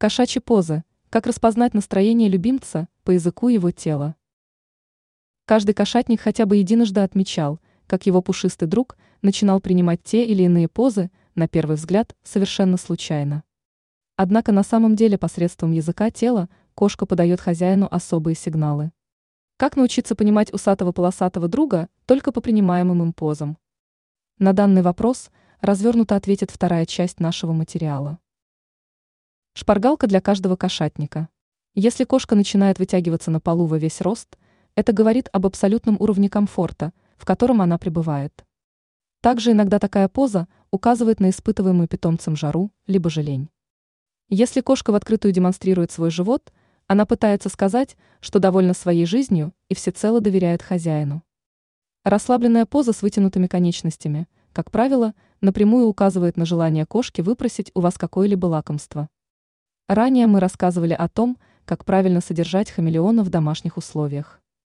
Кошачьи позы. Как распознать настроение любимца по языку его тела. Каждый кошатник хотя бы единожды отмечал, как его пушистый друг начинал принимать те или иные позы, на первый взгляд, совершенно случайно. Однако на самом деле посредством языка тела кошка подает хозяину особые сигналы. Как научиться понимать усатого полосатого друга только по принимаемым им позам? На данный вопрос развернуто ответит вторая часть нашего материала. Шпаргалка для каждого кошатника. Если кошка начинает вытягиваться на полу во весь рост, это говорит об абсолютном уровне комфорта, в котором она пребывает. Также иногда такая поза указывает на испытываемую питомцем жару, либо же лень. Если кошка в открытую демонстрирует свой живот, она пытается сказать, что довольна своей жизнью и всецело доверяет хозяину. Расслабленная поза с вытянутыми конечностями, как правило, напрямую указывает на желание кошки выпросить у вас какое-либо лакомство. Ранее мы рассказывали о том, как правильно содержать хамелеона в домашних условиях.